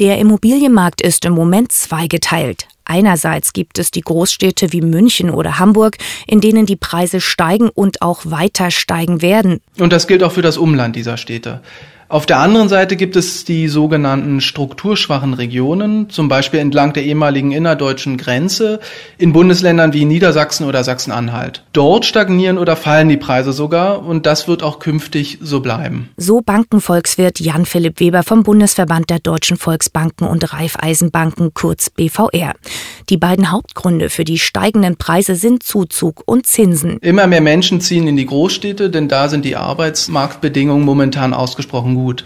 Der Immobilienmarkt ist im Moment zweigeteilt. Einerseits gibt es die Großstädte wie München oder Hamburg, in denen die Preise steigen und auch weiter steigen werden. Und das gilt auch für das Umland dieser Städte. Auf der anderen Seite gibt es die sogenannten strukturschwachen Regionen, zum Beispiel entlang der ehemaligen innerdeutschen Grenze in Bundesländern wie Niedersachsen oder Sachsen-Anhalt. Dort stagnieren oder fallen die Preise sogar und das wird auch künftig so bleiben. So Bankenvolkswirt Jan Philipp Weber vom Bundesverband der Deutschen Volksbanken und Raiffeisenbanken kurz BVR. Die beiden Hauptgründe für die steigenden Preise sind Zuzug und Zinsen. Immer mehr Menschen ziehen in die Großstädte, denn da sind die Arbeitsmarktbedingungen momentan ausgesprochen gut.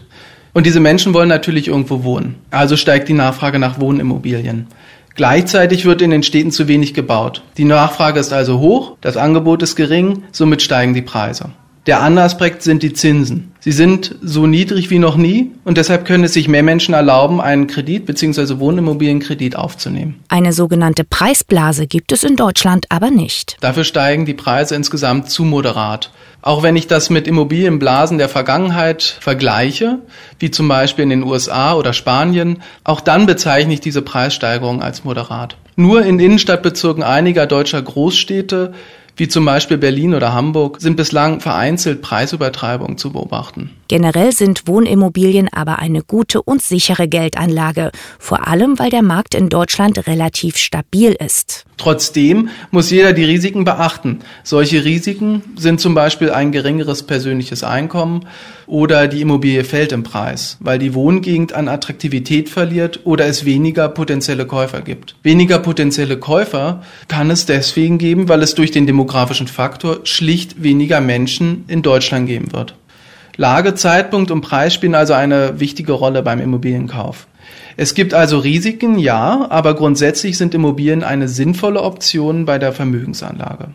Und diese Menschen wollen natürlich irgendwo wohnen. Also steigt die Nachfrage nach Wohnimmobilien. Gleichzeitig wird in den Städten zu wenig gebaut. Die Nachfrage ist also hoch, das Angebot ist gering, somit steigen die Preise. Der andere Aspekt sind die Zinsen. Sie sind so niedrig wie noch nie und deshalb können es sich mehr Menschen erlauben, einen Kredit bzw. Wohnimmobilienkredit aufzunehmen. Eine sogenannte Preisblase gibt es in Deutschland aber nicht. Dafür steigen die Preise insgesamt zu moderat. Auch wenn ich das mit Immobilienblasen der Vergangenheit vergleiche, wie zum Beispiel in den USA oder Spanien, auch dann bezeichne ich diese Preissteigerung als moderat. Nur in Innenstadtbezirken einiger deutscher Großstädte wie zum Beispiel Berlin oder Hamburg, sind bislang vereinzelt Preisübertreibungen zu beobachten. Generell sind Wohnimmobilien aber eine gute und sichere Geldanlage, vor allem weil der Markt in Deutschland relativ stabil ist. Trotzdem muss jeder die Risiken beachten. Solche Risiken sind zum Beispiel ein geringeres persönliches Einkommen oder die Immobilie fällt im Preis, weil die Wohngegend an Attraktivität verliert oder es weniger potenzielle Käufer gibt. Weniger potenzielle Käufer kann es deswegen geben, weil es durch den demografischen Faktor schlicht weniger Menschen in Deutschland geben wird. Lage, Zeitpunkt und Preis spielen also eine wichtige Rolle beim Immobilienkauf. Es gibt also Risiken, ja, aber grundsätzlich sind Immobilien eine sinnvolle Option bei der Vermögensanlage.